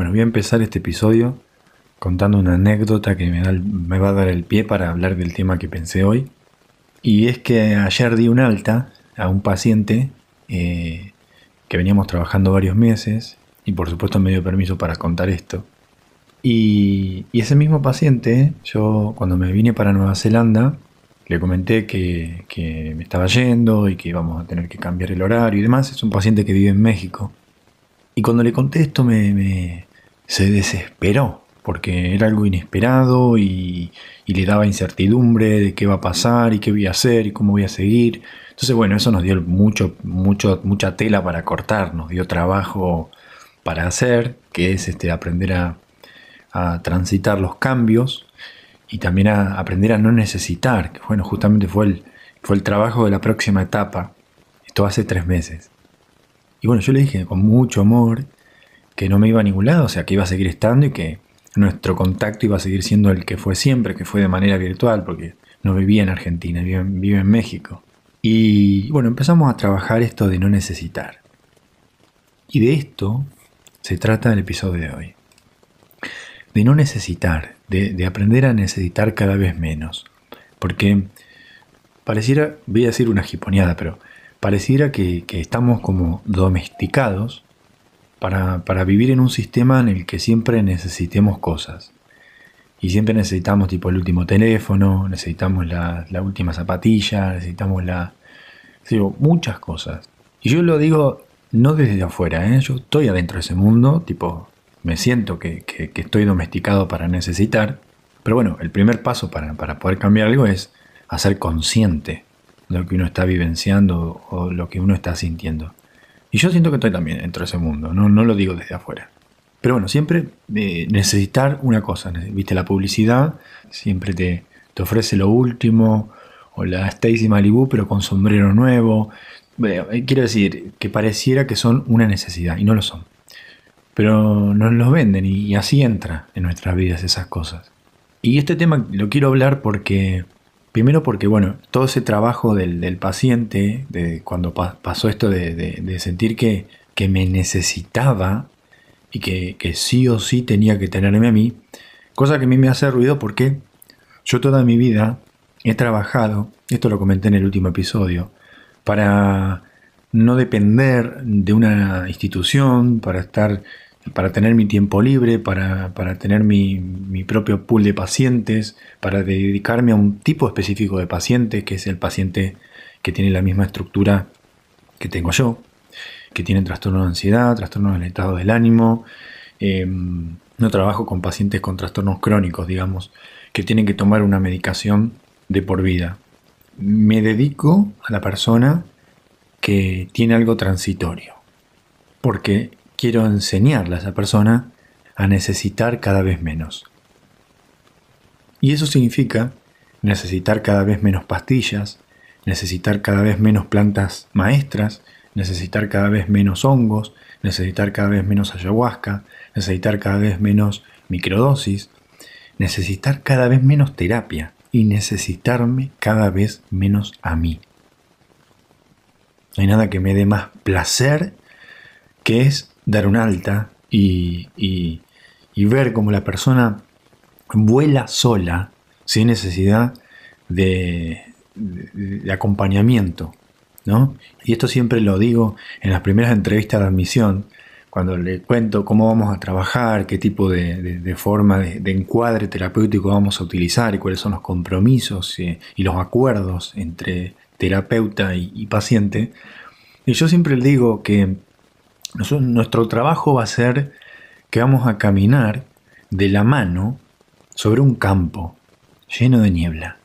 Bueno, voy a empezar este episodio contando una anécdota que me, va a dar el pie para hablar del tema que pensé hoy. Y es que ayer di un alta a un paciente eh, que veníamos trabajando varios meses y por supuesto me dio permiso para contar esto. Y, ese mismo paciente, yo cuando me vine para Nueva Zelanda, le comenté que, que, me estaba yendo y que íbamos a tener que cambiar el horario y demás. Es un paciente que vive en México. Y cuando le conté esto me, se desesperó, porque era algo inesperado y, le daba incertidumbre de qué va a pasar y qué voy a hacer y cómo voy a seguir. Entonces, bueno, eso nos dio mucho, mucho, mucha tela para cortar, nos dio trabajo para hacer, que es este, aprender a, transitar los cambios y también a aprender a no necesitar, que bueno, justamente fue el, fue el trabajo de la próxima etapa. Esto hace tres meses. Y bueno, yo le dije con mucho amor que no me iba a ningún lado, o sea, que iba a seguir estando y que nuestro contacto iba a seguir siendo el que fue siempre, que fue de manera virtual, porque no vivía en Argentina, vive, en México. Y bueno, empezamos a trabajar esto de no necesitar. Y de esto se trata el episodio de hoy. De no necesitar, de, aprender a necesitar cada vez menos. Porque pareciera, voy a decir una jiponeada, pero pareciera que, estamos como domesticados para, vivir en un sistema en el que siempre necesitemos cosas. Y siempre necesitamos tipo el último teléfono, necesitamos la, última zapatilla, necesitamos la... Digo, muchas cosas. Y yo lo digo no desde afuera, ¿eh? yo estoy adentro de ese mundo, tipo, me siento que, estoy domesticado para necesitar. Pero bueno, el primer paso para, para poder cambiar algo es hacer consciente lo que uno está vivenciando o lo que uno está sintiendo. Y yo siento que estoy también dentro de ese mundo, no, no lo digo desde afuera. Pero bueno, siempre eh, necesitar una cosa, viste la publicidad, siempre te, te ofrece lo último, o la Stacy Malibu pero con sombrero nuevo. Eh, quiero decir, que pareciera que son una necesidad, y no lo son. Pero nos los venden y así entra en nuestras vidas esas cosas. Y este tema lo quiero hablar porque Primero porque, bueno, todo ese trabajo del, paciente, de cuando pasó esto de, sentir que, me necesitaba y que, sí o sí tenía que tenerme a mí, cosa que a mí me hace ruido porque yo toda mi vida he trabajado, esto lo comenté en el último episodio, para no depender de una institución, para estar para tener mi tiempo libre, para, tener mi, propio pool de pacientes, para dedicarme a un tipo específico de paciente, que es el paciente que tiene la misma estructura que tengo yo, que tiene trastorno de ansiedad, trastorno del estado del ánimo. Em, no trabajo con pacientes con trastornos crónicos, digamos, que tienen que tomar una medicación de por vida. Me dedico a la persona que tiene algo transitorio, porque quiero enseñarle a esa persona a necesitar cada vez menos. Y eso significa necesitar cada vez menos pastillas, necesitar cada vez menos plantas maestras, necesitar cada vez menos hongos, necesitar cada vez menos ayahuasca, necesitar cada vez menos microdosis, necesitar cada vez menos terapia y necesitarme cada vez menos a mí. No hay nada que me dé más placer que es dar un alta y, ver cómo la persona vuela sola sin necesidad de, acompañamiento. ¿no? Y esto siempre lo digo en las primeras entrevistas de admisión, cuando le cuento cómo vamos a trabajar, qué tipo de, forma de, encuadre terapéutico vamos a utilizar y cuáles son los compromisos y, los acuerdos entre terapeuta y, y paciente. Y yo siempre le digo que nuestro trabajo va a ser que vamos a caminar de la mano sobre un campo lleno de niebla.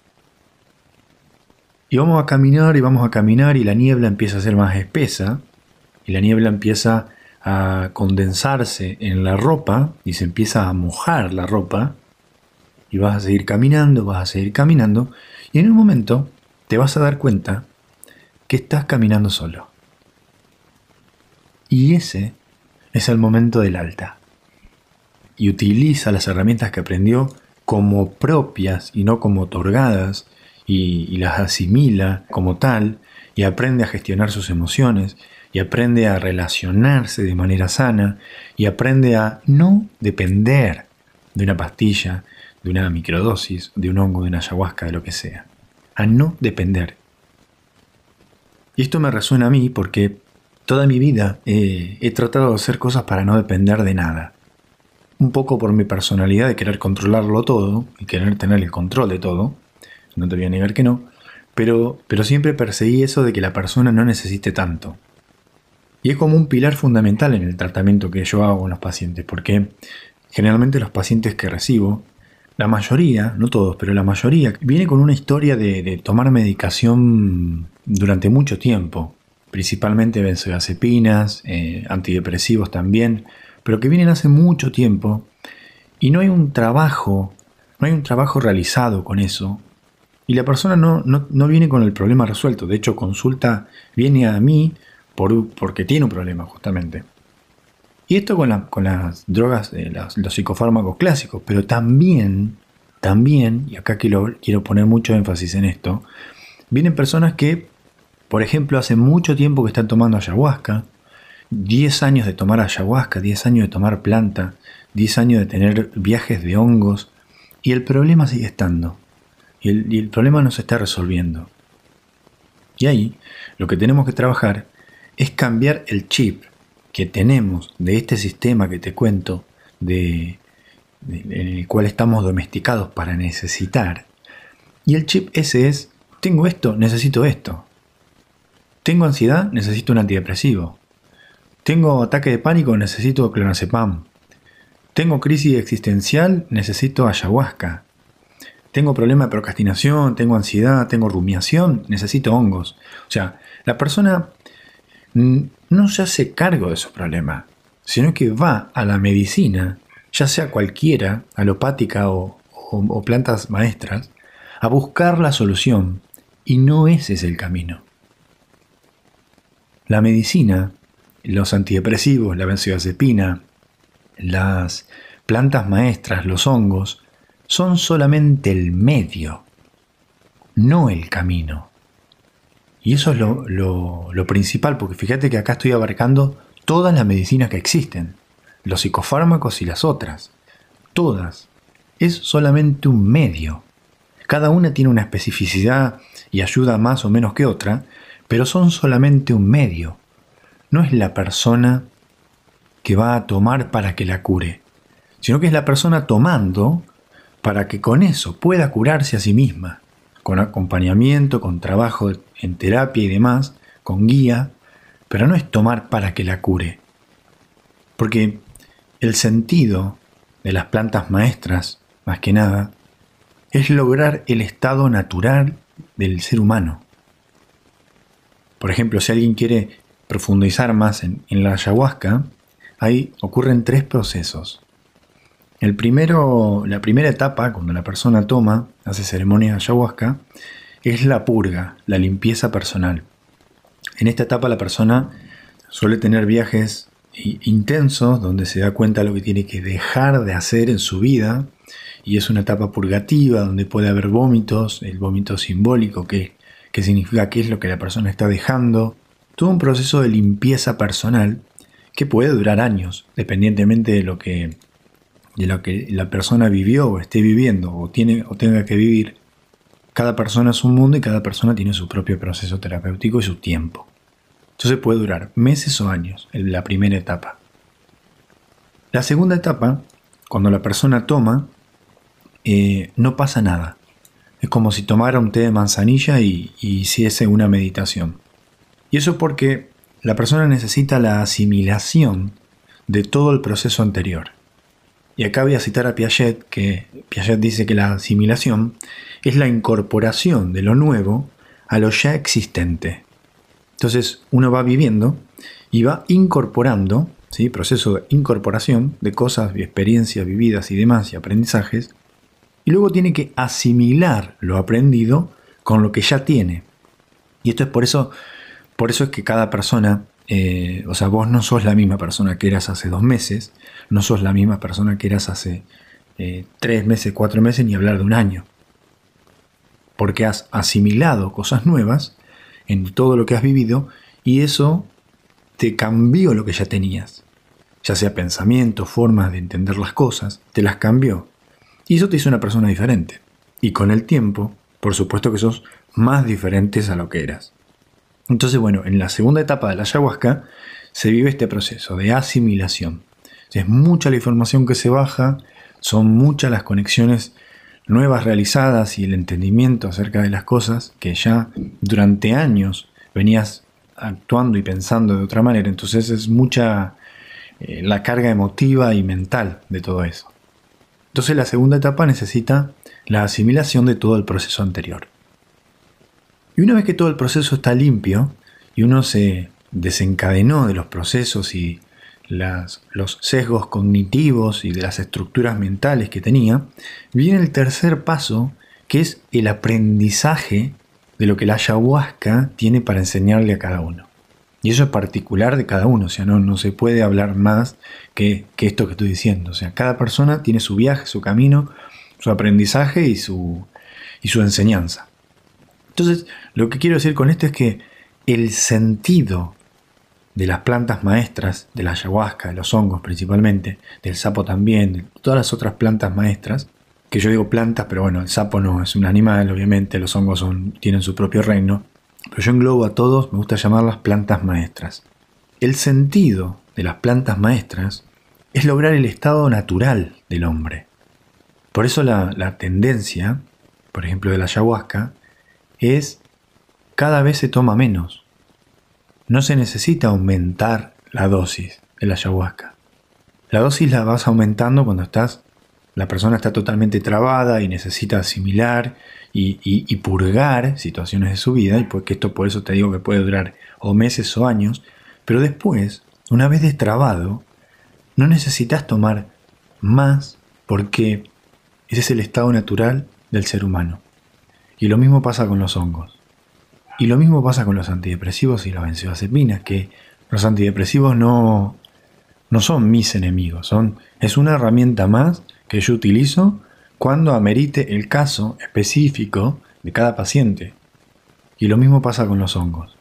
Y vamos a caminar y vamos a caminar y la niebla empieza a ser más espesa y la niebla empieza a condensarse en la ropa y se empieza a mojar la ropa y vas a seguir caminando, vas a seguir caminando y en un momento te vas a dar cuenta que estás caminando solo. Y ese es el momento del alta. Y utiliza las herramientas que aprendió como propias y no como otorgadas, y, las asimila como tal, y aprende a gestionar sus emociones, y aprende a relacionarse de manera sana y aprende a no depender de una pastilla, de una microdosis, de un hongo, de una ayahuasca, de lo que sea. A no depender. Y esto me resuena a mí porque toda mi vida he tratado de hacer cosas para no depender de nada. Un poco por mi personalidad de querer controlarlo todo y querer tener el control de todo. No te voy a negar que no. Pero, pero siempre perseguí eso de que la persona no necesite tanto. Y es como un pilar fundamental en el tratamiento que yo hago con los pacientes, porque generalmente los pacientes que recibo, la mayoría, no todos, pero la mayoría, viene con una historia de, tomar medicación durante mucho tiempo, principalmente benzodiazepinas, eh, antidepresivos también, pero que vienen hace mucho tiempo y no hay un trabajo, no hay un trabajo realizado con eso. Y la persona no, no, viene con el problema resuelto, de hecho consulta, viene a mí por, porque tiene un problema justamente. Y esto con, con las drogas, los psicofármacos clásicos, pero también también, y acá quiero, quiero poner mucho énfasis en esto, vienen personas que, por ejemplo, hace mucho tiempo que están tomando ayahuasca, 10 años de tomar ayahuasca, 10 años de tomar planta, 10 años de tener viajes de hongos, y el problema sigue estando. Y el, problema no se está resolviendo. Y ahí lo que tenemos que trabajar es cambiar el chip que tenemos de este sistema que te cuento de en el cual estamos domesticados para necesitar. Y el chip ese es, tengo esto, necesito esto. Tengo ansiedad, necesito un antidepresivo. Tengo ataque de pánico, necesito clonazepam. Tengo crisis existencial, necesito ayahuasca. Tengo problema de procrastinación, tengo ansiedad, tengo rumiación, necesito hongos. O sea, la persona no se hace cargo de esos problemas, sino que va a la medicina ya sea cualquiera, alopática o, plantas maestras, a buscar la solución, y no ese es el camino. La medicina, los antidepresivos, la benzodiazepina, las plantas maestras, los hongos, son solamente el medio, no el camino. Y eso es lo, lo, principal, porque fíjate que acá estoy abarcando todas las medicinas que existen los psicofármacos y las otras. Todas. Es solamente un medio. Cada una tiene una especificidad y ayuda más o menos que otra, pero son solamente un medio. No es la persona que va a tomar para que la cure, sino que es la persona tomando para que con eso pueda curarse a sí misma, con acompañamiento, con trabajo en terapia y demás, con guía, pero no es tomar para que la cure. Porque el sentido de las plantas maestras, más que nada, es lograr el estado natural del ser humano. Por ejemplo, si alguien quiere profundizar más en, la ayahuasca, ahí ocurren tres procesos. El primero, la primera etapa, cuando la persona toma, hace ceremonia de ayahuasca, es la purga, la limpieza personal. En esta etapa la persona suele tener viajes intensos donde se da cuenta de lo que tiene que dejar de hacer en su vida y es una etapa purgativa donde puede haber vómitos, el vómito simbólico que, que significa qué es lo que la persona está dejando, todo un proceso de limpieza personal que puede durar años, dependientemente de lo que, de lo que la persona vivió o esté viviendo o, tiene, o tenga que vivir. Cada persona es un mundo y cada persona tiene su propio proceso terapéutico y su tiempo. Entonces puede durar meses o años, en la primera etapa. La segunda etapa, cuando la persona toma, eh, no pasa nada. Es como si tomara un té de manzanilla y, hiciese una meditación. Y eso porque la persona necesita la asimilación de todo el proceso anterior. Y acá voy a citar a Piaget, que Piaget dice que la asimilación es la incorporación de lo nuevo a lo ya existente. Entonces uno va viviendo y va incorporando, ¿sí? proceso de incorporación de cosas experiencias vividas y demás y aprendizajes, y luego tiene que asimilar lo aprendido con lo que ya tiene. Y esto es por eso, por eso es que cada persona, eh, o sea, vos no sos la misma persona que eras hace dos meses, no sos la misma persona que eras hace eh, tres meses, cuatro meses, ni hablar de un año. Porque has asimilado cosas nuevas en todo lo que has vivido y eso te cambió lo que ya tenías. Ya sea pensamientos, formas de entender las cosas, te las cambió. Y eso te hizo una persona diferente. Y con el tiempo, por supuesto que sos más diferentes a lo que eras. Entonces, bueno, en la segunda etapa de la ayahuasca se vive este proceso de asimilación. Es mucha la información que se baja, son muchas las conexiones nuevas realizadas y el entendimiento acerca de las cosas que ya durante años venías actuando y pensando de otra manera. Entonces es mucha eh, la carga emotiva y mental de todo eso. Entonces la segunda etapa necesita la asimilación de todo el proceso anterior. Y una vez que todo el proceso está limpio y uno se desencadenó de los procesos y los sesgos cognitivos y de las estructuras mentales que tenía, viene el tercer paso, que es el aprendizaje de lo que la ayahuasca tiene para enseñarle a cada uno. Y eso es particular de cada uno, o sea, no, no se puede hablar más que, que, esto que estoy diciendo. O sea, cada persona tiene su viaje, su camino, su aprendizaje y su, y su enseñanza. Entonces, lo que quiero decir con esto es que el sentido de las plantas maestras, de la ayahuasca, de los hongos principalmente, del sapo también, de todas las otras plantas maestras, que yo digo plantas, pero bueno, el sapo no es un animal, obviamente, los hongos son, tienen su propio reino, pero yo englobo a todos, me gusta llamarlas plantas maestras. El sentido de las plantas maestras es lograr el estado natural del hombre. Por eso la, la tendencia, por ejemplo, de la ayahuasca, es cada vez se toma menos. No se necesita aumentar la dosis de la ayahuasca. La dosis la vas aumentando cuando estás, la persona está totalmente trabada y necesita asimilar y, purgar situaciones de su vida, y porque esto por eso te digo que puede durar o meses o años, pero después, una vez destrabado, no necesitas tomar más porque ese es el estado natural del ser humano. Y lo mismo pasa con los hongos. Y lo mismo pasa con los antidepresivos y las benzodiazepinas, que los antidepresivos no, no son mis enemigos, son, es una herramienta más que yo utilizo cuando amerite el caso específico de cada paciente. Y lo mismo pasa con los hongos.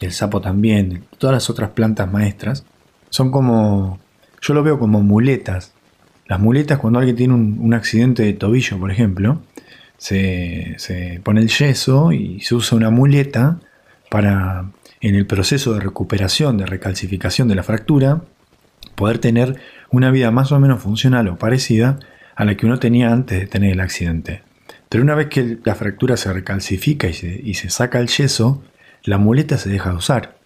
El sapo también, todas las otras plantas maestras, son como, yo lo veo como muletas. Las muletas cuando alguien tiene un, accidente de tobillo, por ejemplo, se, pone el yeso y se usa una muleta para, en el proceso de recuperación, de recalcificación de la fractura, poder tener una vida más o menos funcional o parecida a la que uno tenía antes de tener el accidente. Pero una vez que la fractura se recalcifica y se, saca el yeso, la muleta se deja de usar.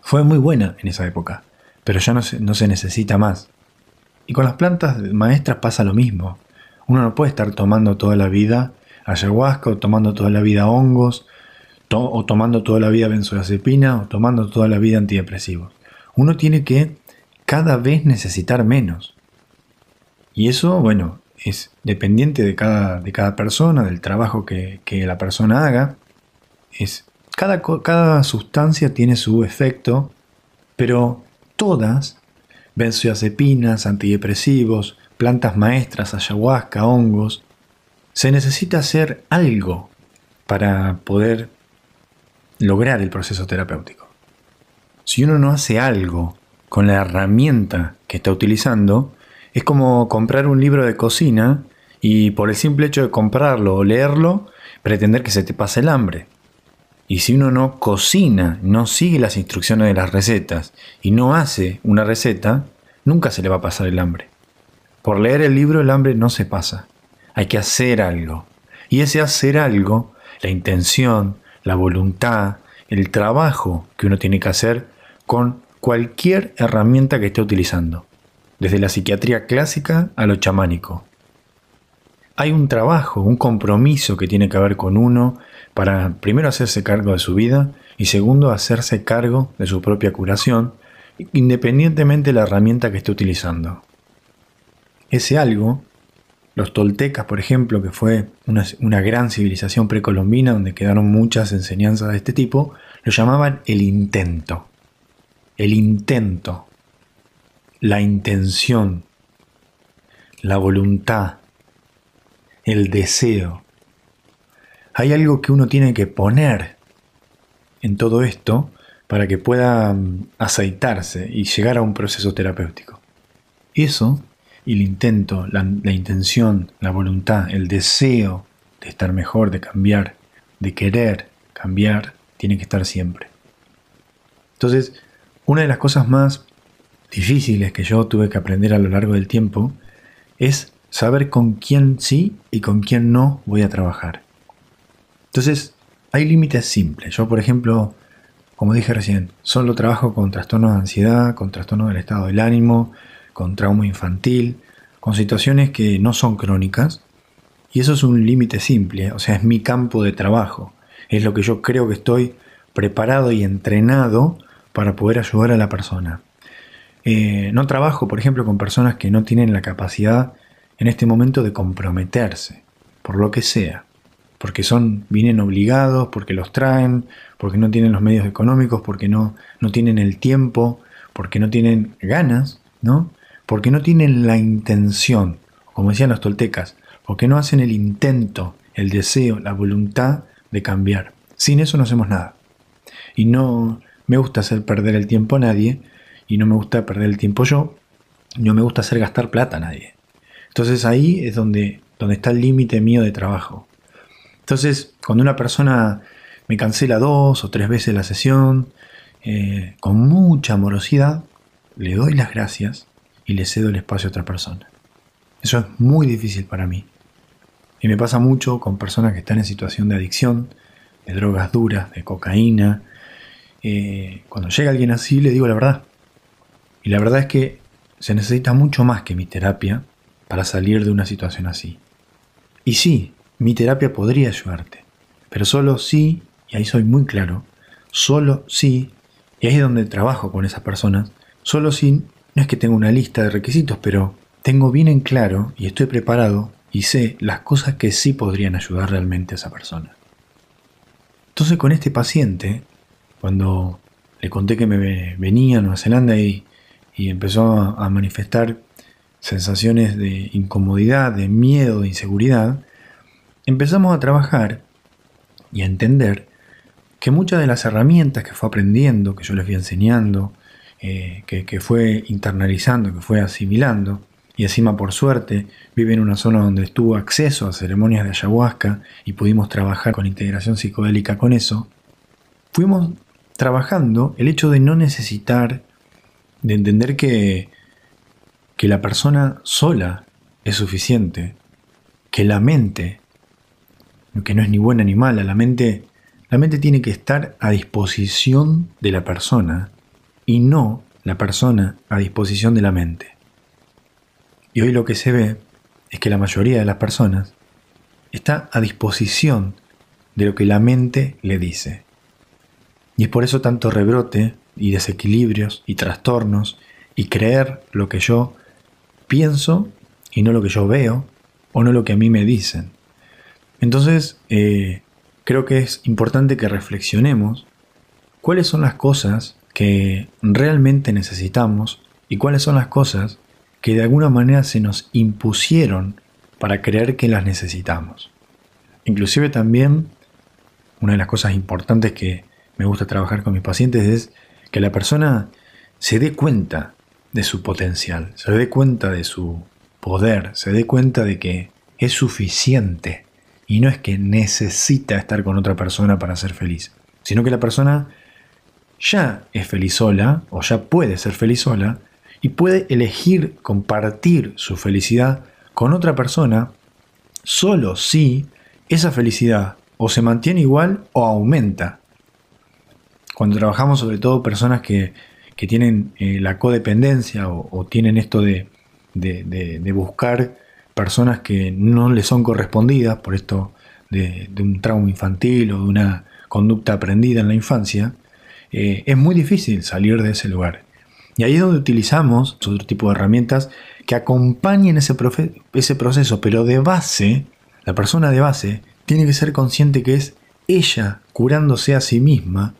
Fue muy buena en esa época, pero ya no se, no se necesita más. Y con las plantas maestras pasa lo mismo. Uno no puede estar tomando toda la vida ayahuasca o tomando toda la vida hongos o tomando toda la vida benzodiazepina o tomando toda la vida antidepresivos. Uno tiene que cada vez necesitar menos. Y eso, bueno, es dependiente de cada, de cada persona, del trabajo que, la persona haga. Es, cada, cada sustancia tiene su efecto, pero todas, benzodiazepinas, antidepresivos, plantas maestras, ayahuasca, hongos, se necesita hacer algo para poder lograr el proceso terapéutico. Si uno no hace algo con la herramienta que está utilizando, es como comprar un libro de cocina y por el simple hecho de comprarlo o leerlo, pretender que se te pase el hambre. Y si uno no cocina, no sigue las instrucciones de las recetas y no hace una receta, nunca se le va a pasar el hambre. Por leer el libro el hambre no se pasa. Hay que hacer algo. Y ese hacer algo, la intención, la voluntad, el trabajo que uno tiene que hacer con cualquier herramienta que esté utilizando, desde la psiquiatría clásica a lo chamánico. Hay un trabajo, un compromiso que tiene que ver con uno para primero hacerse cargo de su vida y segundo hacerse cargo de su propia curación, independientemente de la herramienta que esté utilizando. Ese algo, los toltecas, por ejemplo, que fue una, gran civilización precolombina donde quedaron muchas enseñanzas de este tipo, lo llamaban el intento. El intento, la intención, la voluntad, el deseo. Hay algo que uno tiene que poner en todo esto para que pueda mm, aceitarse y llegar a un proceso terapéutico. Eso y el intento, la, intención, la voluntad, el deseo de estar mejor, de cambiar, de querer cambiar, tiene que estar siempre. Entonces, una de las cosas más difíciles que yo tuve que aprender a lo largo del tiempo es saber con quién sí y con quién no voy a trabajar. Entonces, hay límites simples. Yo, por ejemplo, como dije recién, solo trabajo con trastornos de ansiedad, con trastornos del estado del ánimo, con trauma infantil, con situaciones que no son crónicas. Y eso es un límite simple, o sea, es mi campo de trabajo. Es lo que yo creo que estoy preparado y entrenado para poder ayudar a la persona. Eh, no trabajo, por ejemplo, con personas que no tienen la capacidad en este momento de comprometerse, por lo que sea, porque son, vienen obligados, porque los traen, porque no tienen los medios económicos, porque no, no tienen el tiempo, porque no tienen ganas, ¿no? Porque no tienen la intención, como decían los toltecas, porque no hacen el intento, el deseo, la voluntad de cambiar. Sin eso no hacemos nada. Y no me gusta hacer perder el tiempo a nadie, y no me gusta perder el tiempo yo, no me gusta hacer gastar plata a nadie. Entonces ahí es donde, donde está el límite mío de trabajo. Entonces, cuando una persona me cancela dos o tres veces la sesión, eh, con mucha amorosidad, le doy las gracias y le cedo el espacio a otra persona. Eso es muy difícil para mí. Y me pasa mucho con personas que están en situación de adicción, de drogas duras, de cocaína. Eh, cuando llega alguien así, le digo la verdad. Y la verdad es que se necesita mucho más que mi terapia para salir de una situación así. Y sí, mi terapia podría ayudarte, pero solo sí, y ahí soy muy claro, solo sí, y ahí es donde trabajo con esas personas, solo sí, no es que tenga una lista de requisitos, pero tengo bien en claro y estoy preparado y sé las cosas que sí podrían ayudar realmente a esa persona. Entonces con este paciente, cuando le conté que me venía a Nueva Zelanda y empezó a manifestar sensaciones de incomodidad, de miedo, de inseguridad, empezamos a trabajar y a entender que muchas de las herramientas que fue aprendiendo, que yo les fui enseñando, eh, que, fue internalizando, que fue asimilando, y encima por suerte vive en una zona donde estuvo acceso a ceremonias de ayahuasca y pudimos trabajar con integración psicodélica con eso, fuimos trabajando el hecho de no necesitar de entender que, que la persona sola es suficiente, que la mente, que no es ni buena ni mala, la mente, la mente tiene que estar a disposición de la persona y no la persona a disposición de la mente. Y hoy lo que se ve es que la mayoría de las personas está a disposición de lo que la mente le dice. Y es por eso tanto rebrote y desequilibrios y trastornos y creer lo que yo pienso y no lo que yo veo o no lo que a mí me dicen. Entonces, eh, creo que es importante que reflexionemos cuáles son las cosas que realmente necesitamos y cuáles son las cosas que de alguna manera se nos impusieron para creer que las necesitamos. Inclusive también una de las cosas importantes que me gusta trabajar con mis pacientes es que la persona se dé cuenta de su potencial, se dé cuenta de su poder, se dé cuenta de que es suficiente y no es que necesita estar con otra persona para ser feliz, sino que la persona ya es feliz sola o ya puede ser feliz sola y puede elegir compartir su felicidad con otra persona solo si esa felicidad o se mantiene igual o aumenta cuando trabajamos sobre todo personas que, tienen eh, la codependencia o, tienen esto de, buscar personas que no les son correspondidas por esto de, un trauma infantil o de una conducta aprendida en la infancia, eh, es muy difícil salir de ese lugar. Y ahí es donde utilizamos otro tipo de herramientas que acompañen ese, ese proceso, pero de base, la persona de base tiene que ser consciente que es ella curándose a sí misma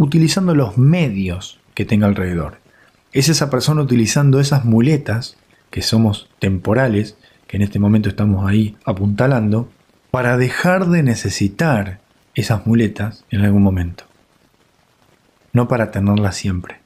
utilizando los medios que tenga alrededor. Es esa persona utilizando esas muletas, que somos temporales, que en este momento estamos ahí apuntalando, para dejar de necesitar esas muletas en algún momento. no para tenerla siempre.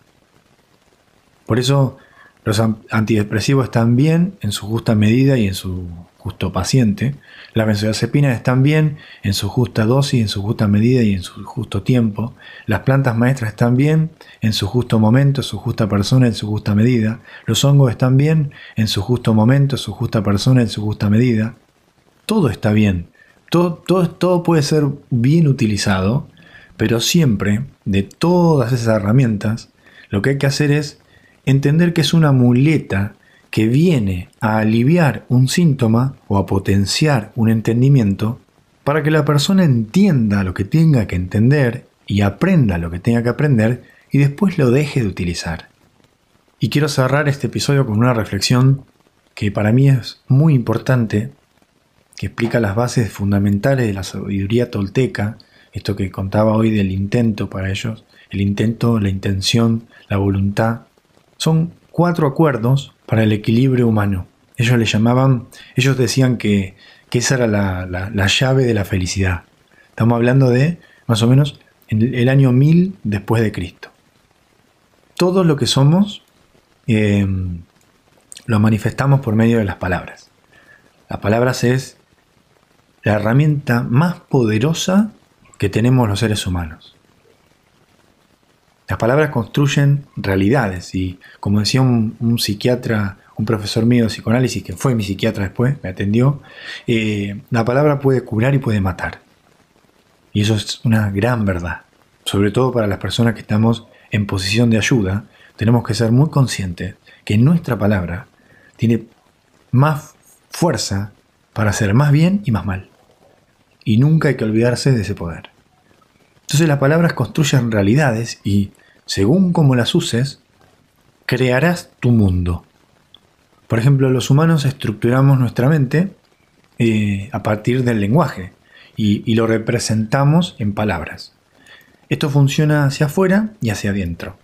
Por eso los antidepresivos están bien en su justa medida y en su justo paciente. Las benzodiazepinas están bien en su justa dosis, en su justa medida y en su justo tiempo. Las plantas maestras están bien en su justo momento, en su justa persona, en su justa medida. Los hongos están bien en su justo momento, en su justa persona, en su justa medida. Todo está bien. Todo, todo, todo puede ser bien utilizado, pero siempre de todas esas herramientas, lo que hay que hacer es entender que es una muleta que viene a aliviar un síntoma o a potenciar un entendimiento para que la persona entienda lo que tenga que entender y aprenda lo que tenga que aprender y después lo deje de utilizar. Y quiero cerrar este episodio con una reflexión que para mí es muy importante, que explica las bases fundamentales de la sabiduría tolteca, esto que contaba hoy del intento para ellos, el intento, la intención, la voluntad. Son cuatro acuerdos para el equilibrio humano. Ellos le llamaban, ellos decían que, esa era la, llave de la felicidad. Estamos hablando de más o menos en el año 1000 después de Cristo. Todo lo que somos eh, lo manifestamos por medio de las palabras. Las palabras es la herramienta más poderosa que tenemos los seres humanos. Las palabras construyen realidades y, como decía un, psiquiatra, un profesor mío de psicoanálisis, que fue mi psiquiatra después, me atendió, eh, la palabra puede curar y puede matar. Y eso es una gran verdad. Sobre todo para las personas que estamos en posición de ayuda, tenemos que ser muy conscientes que nuestra palabra tiene más fuerza para hacer más bien y más mal. Y nunca hay que olvidarse de ese poder. Entonces las palabras construyen realidades y, según cómo las uses, crearás tu mundo. Por ejemplo, los humanos estructuramos nuestra mente eh, a partir del lenguaje y, lo representamos en palabras. Esto funciona hacia afuera y hacia adentro.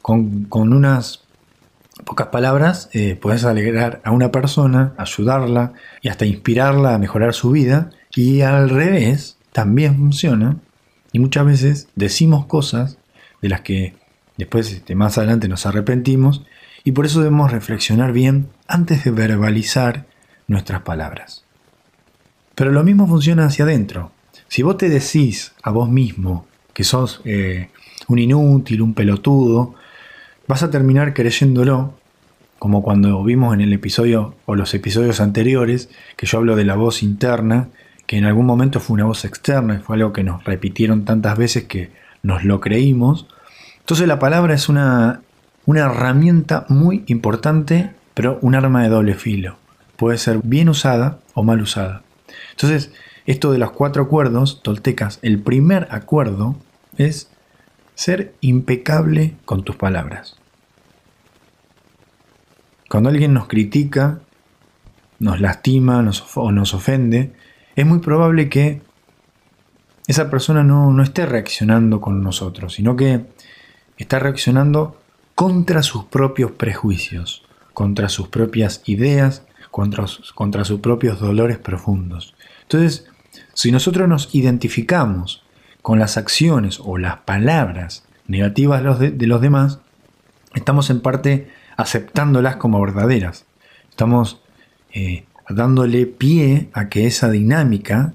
Con, unas pocas palabras eh, puedes alegrar a una persona, ayudarla y hasta inspirarla a mejorar su vida. Y al revés, también funciona y muchas veces decimos cosas de las que después este, más adelante nos arrepentimos y por eso debemos reflexionar bien antes de verbalizar nuestras palabras. Pero lo mismo funciona hacia adentro. Si vos te decís a vos mismo que sos eh, un inútil, un pelotudo, vas a terminar creyéndolo, como cuando vimos en el episodio o los episodios anteriores, que yo hablo de la voz interna, que en algún momento fue una voz externa, fue algo que nos repitieron tantas veces que nos lo creímos. Entonces la palabra es una, una herramienta muy importante, pero un arma de doble filo. Puede ser bien usada o mal usada. Entonces, esto de los cuatro acuerdos toltecas, el primer acuerdo es ser impecable con tus palabras. Cuando alguien nos critica, nos lastima o nos ofende, es muy probable que esa persona no, esté reaccionando con nosotros, sino que está reaccionando contra sus propios prejuicios, contra sus propias ideas, contra, contra sus propios dolores profundos. Entonces, si nosotros nos identificamos con las acciones o las palabras negativas de los demás, estamos en parte aceptándolas como verdaderas. Estamos eh, dándole pie a que esa dinámica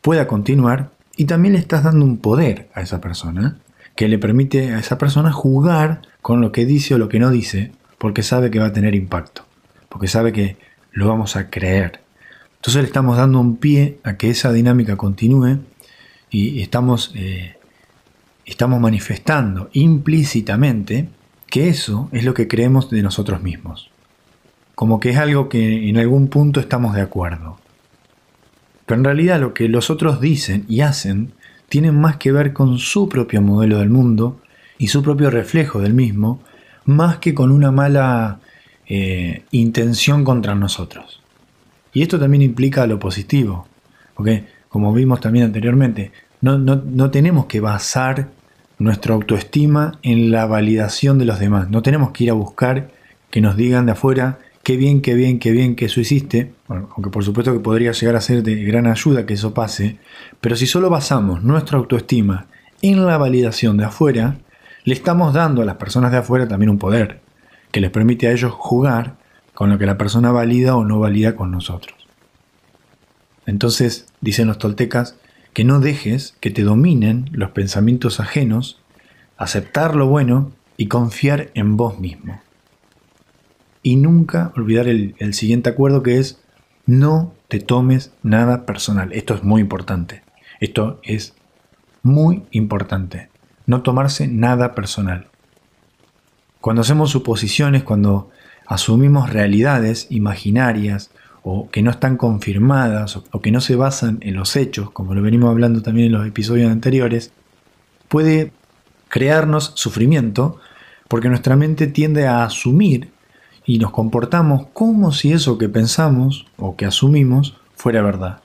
pueda continuar y también le estás dando un poder a esa persona que le permite a esa persona jugar con lo que dice o lo que no dice porque sabe que va a tener impacto, porque sabe que lo vamos a creer. Entonces le estamos dando un pie a que esa dinámica continúe y estamos, eh, estamos manifestando implícitamente que eso es lo que creemos de nosotros mismos como que es algo que en algún punto estamos de acuerdo. Pero en realidad lo que los otros dicen y hacen tienen más que ver con su propio modelo del mundo y su propio reflejo del mismo, más que con una mala eh, intención contra nosotros. Y esto también implica lo positivo, porque como vimos también anteriormente, no, no tenemos que basar nuestra autoestima en la validación de los demás, no tenemos que ir a buscar que nos digan de afuera qué bien, qué bien, qué bien que eso hiciste, aunque por supuesto que podría llegar a ser de gran ayuda que eso pase, pero si solo basamos nuestra autoestima en la validación de afuera, le estamos dando a las personas de afuera también un poder que les permite a ellos jugar con lo que la persona valida o no valida con nosotros. Entonces, dicen los toltecas, que no dejes que te dominen los pensamientos ajenos, aceptar lo bueno y confiar en vos mismo. Y nunca olvidar el, el siguiente acuerdo que es no te tomes nada personal. Esto es muy importante. Esto es muy importante. No tomarse nada personal. Cuando hacemos suposiciones, cuando asumimos realidades imaginarias o que no están confirmadas o, que no se basan en los hechos, como lo venimos hablando también en los episodios anteriores, puede crearnos sufrimiento porque nuestra mente tiende a asumir y nos comportamos como si eso que pensamos o que asumimos fuera verdad.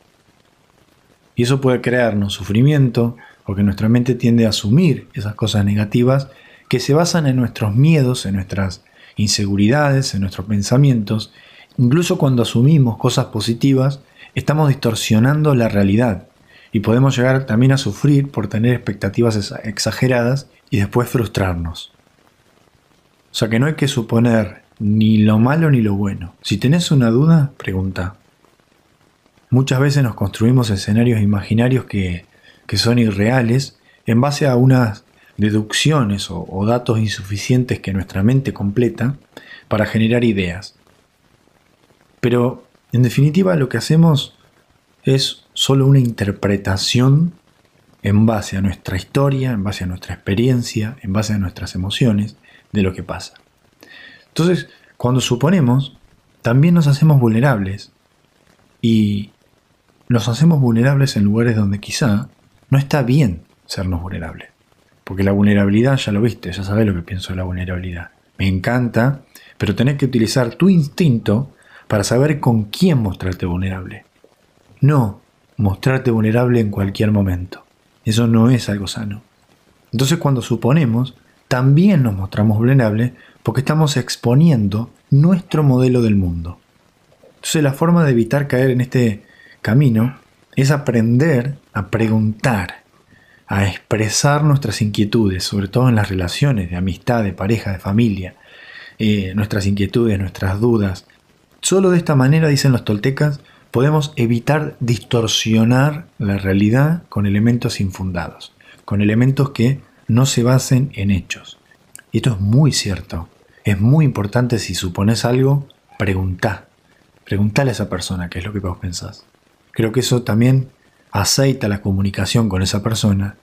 Y eso puede crearnos sufrimiento porque nuestra mente tiende a asumir esas cosas negativas que se basan en nuestros miedos, en nuestras inseguridades, en nuestros pensamientos Incluso cuando asumimos cosas positivas, estamos distorsionando la realidad y podemos llegar también a sufrir por tener expectativas exageradas y después frustrarnos. O sea que no hay que suponer ni lo malo ni lo bueno. Si tenés una duda, pregunta. Muchas veces nos construimos escenarios imaginarios que, son irreales en base a unas deducciones o datos insuficientes que nuestra mente completa para generar ideas. Pero en definitiva lo que hacemos es solo una interpretación en base a nuestra historia, en base a nuestra experiencia, en base a nuestras emociones de lo que pasa. Entonces, cuando suponemos, también nos hacemos vulnerables y nos hacemos vulnerables en lugares donde quizá no está bien sernos vulnerables. Porque la vulnerabilidad, ya lo viste, ya sabes lo que pienso de la vulnerabilidad. Me encanta, pero tenés que utilizar tu instinto para saber con quién mostrarte vulnerable. No mostrarte vulnerable en cualquier momento. Eso no es algo sano. Entonces cuando suponemos, también nos mostramos vulnerables porque estamos exponiendo nuestro modelo del mundo. Entonces la forma de evitar caer en este camino es aprender a preguntar, a expresar nuestras inquietudes, sobre todo en las relaciones de amistad, de pareja, de familia, eh, nuestras inquietudes, nuestras dudas, Solo de esta manera, dicen los toltecas, podemos evitar distorsionar la realidad con elementos infundados, con elementos que no se basen en hechos. Esto es muy cierto. Es muy importante si supones algo, preguntá. Preguntale a esa persona qué es lo que vos pensás. Creo que eso también aceita la comunicación con esa persona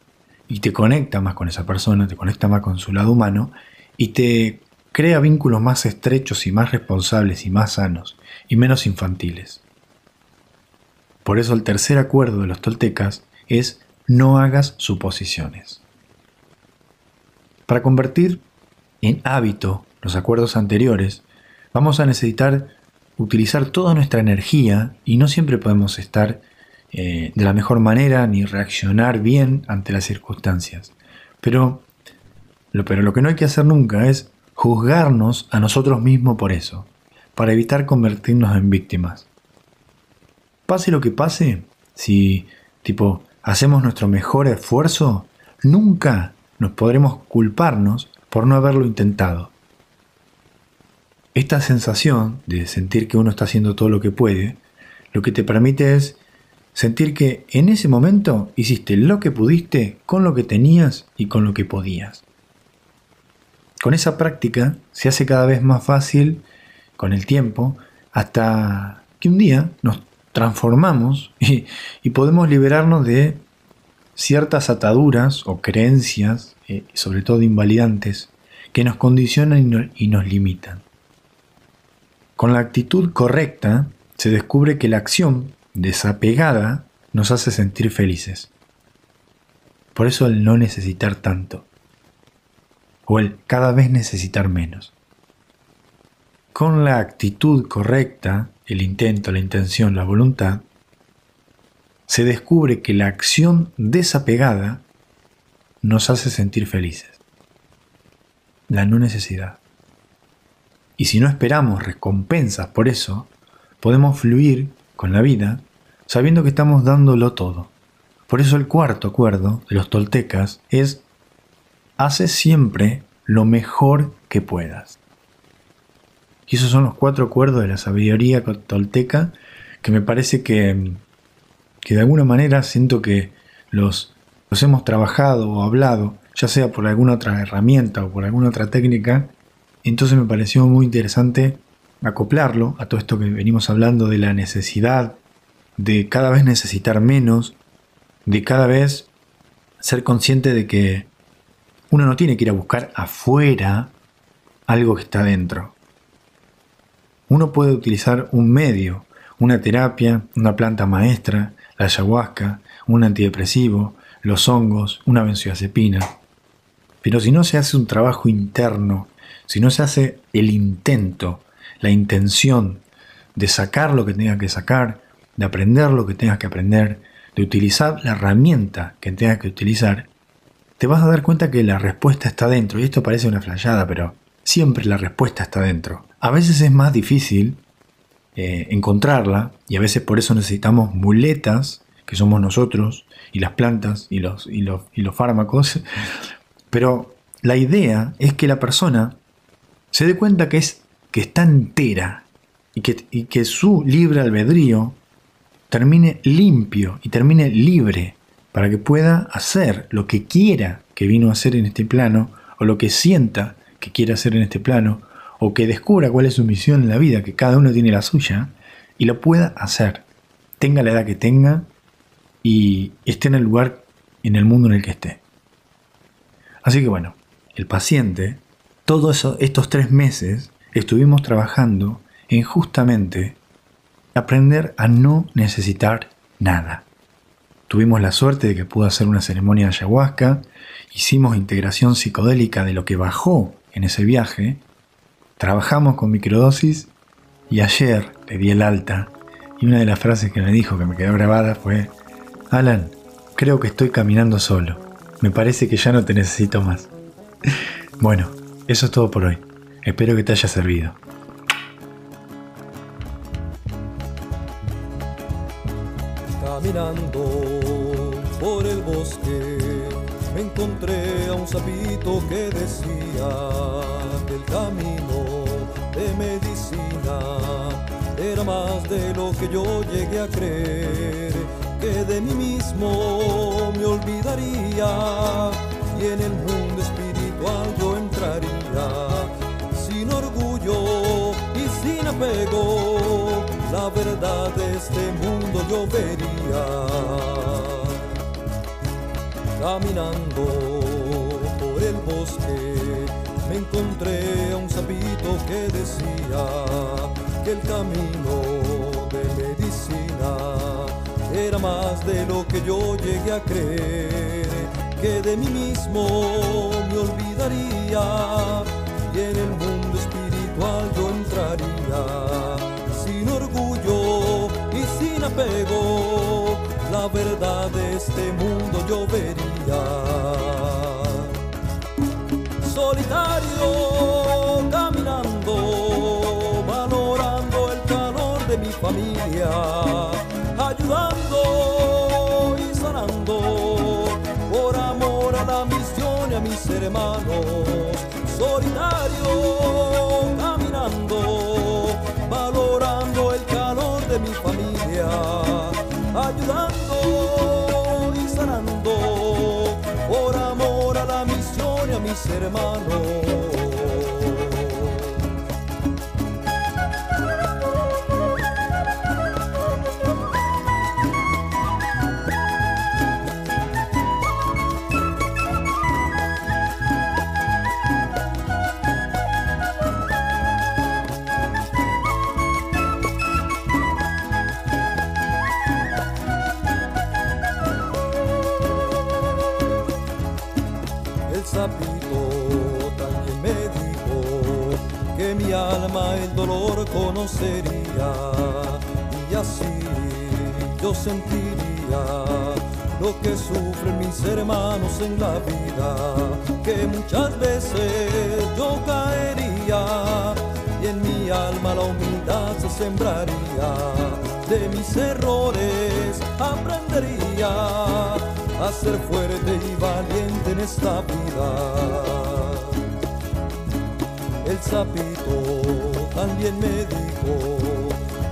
y te conecta más con esa persona, te conecta más con su lado humano y te crea vínculos más estrechos y más responsables y más sanos y menos infantiles. Por eso el tercer acuerdo de los toltecas es no hagas suposiciones. Para convertir en hábito los acuerdos anteriores, vamos a necesitar utilizar toda nuestra energía y no siempre podemos estar eh, de la mejor manera ni reaccionar bien ante las circunstancias. Pero lo, pero lo que no hay que hacer nunca es juzgarnos a nosotros mismos por eso, para evitar convertirnos en víctimas. Pase lo que pase, si tipo hacemos nuestro mejor esfuerzo, nunca nos podremos culparnos por no haberlo intentado. Esta sensación de sentir que uno está haciendo todo lo que puede, lo que te permite es sentir que en ese momento hiciste lo que pudiste con lo que tenías y con lo que podías. Con esa práctica se hace cada vez más fácil con el tiempo hasta que un día nos transformamos y, podemos liberarnos de ciertas ataduras o creencias, eh, sobre todo invalidantes, que nos condicionan y nos limitan. Con la actitud correcta se descubre que la acción desapegada nos hace sentir felices. Por eso el no necesitar tanto o el cada vez necesitar menos. Con la actitud correcta, el intento, la intención, la voluntad, se descubre que la acción desapegada nos hace sentir felices. La no necesidad. Y si no esperamos recompensas por eso, podemos fluir con la vida sabiendo que estamos dándolo todo. Por eso el cuarto acuerdo de los toltecas es hace siempre lo mejor que puedas. Y esos son los cuatro acuerdos de la sabiduría tolteca que me parece que, que de alguna manera siento que los, los hemos trabajado o hablado, ya sea por alguna otra herramienta o por alguna otra técnica, entonces me pareció muy interesante acoplarlo a todo esto que venimos hablando de la necesidad de cada vez necesitar menos, de cada vez ser consciente de que uno no tiene que ir a buscar afuera algo que está dentro. Uno puede utilizar un medio, una terapia, una planta maestra, la ayahuasca, un antidepresivo, los hongos, una benzodiazepina. Pero si no se hace un trabajo interno, si no se hace el intento, la intención de sacar lo que tenga que sacar, de aprender lo que tengas que aprender, de utilizar la herramienta que tengas que utilizar, te vas a dar cuenta que la respuesta está dentro. Y esto parece una flayada, pero siempre la respuesta está dentro. A veces es más difícil eh, encontrarla y a veces por eso necesitamos muletas, que somos nosotros, y las plantas y los, y los, y los fármacos. Pero la idea es que la persona se dé cuenta que, es, que está entera y que, y que su libre albedrío termine limpio y termine libre para que pueda hacer lo que quiera que vino a hacer en este plano o lo que sienta que quiere hacer en este plano o que descubra cuál es su misión en la vida, que cada uno tiene la suya y lo pueda hacer, tenga la edad que tenga y esté en el lugar, en el mundo en el que esté. Así que bueno, el paciente, todos estos tres meses estuvimos trabajando en justamente aprender a no necesitar nada. Tuvimos la suerte de que pudo hacer una ceremonia de ayahuasca, hicimos integración psicodélica de lo que bajó en ese viaje, trabajamos con microdosis y ayer le di el alta y una de las frases que me dijo que me quedó grabada fue, Alan, creo que estoy caminando solo, me parece que ya no te necesito más. bueno, eso es todo por hoy, espero que te haya servido. Me encontré a un sapito que decía que el camino de medicina era más de lo que yo llegué a creer, que de mí mismo me olvidaría y en el mundo espiritual yo entraría sin orgullo y sin apego la verdad de este mundo yo vería. Caminando por el bosque me encontré a un sapito que decía que el camino de medicina era más de lo que yo llegué a creer, que de mí mismo me olvidaría y en el mundo espiritual yo entraría orgullo y sin apego, la verdad de este mundo yo vería. Solitario caminando, valorando el calor de mi familia, ayudando y sanando, por amor a la misión y a mis hermanos. Solitario caminando, valorando el calor de mi familia, ayudando a el dolor conocería y así yo sentiría lo que sufren mis hermanos en la vida, que muchas veces yo caería y en mi alma la humildad se sembraría, de mis errores aprendería a ser fuerte y valiente en esta vida. Sapito también me dijo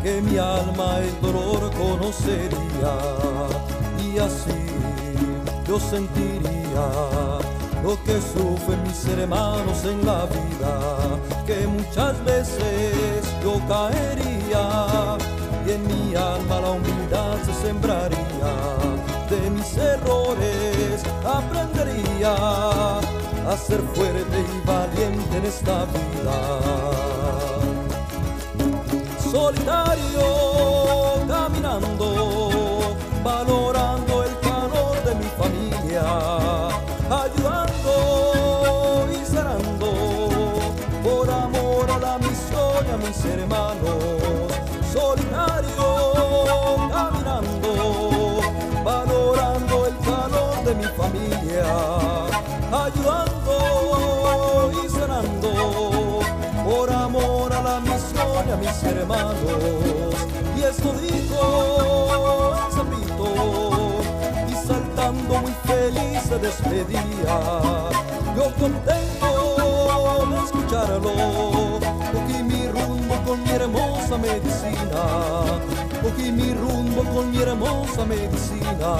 que mi alma el dolor conocería y así yo sentiría lo que sufren mis hermanos en la vida, que muchas veces yo caería y en mi alma la humildad se sembraría. De mis errores aprendería a ser fuerte y valiente en esta vida. Solitario caminando, valorando Y esto dijo el sapito y saltando muy feliz se despedía. Yo contento de escucharlo, porque mi rumbo con mi hermosa medicina, cogí mi rumbo con mi hermosa medicina.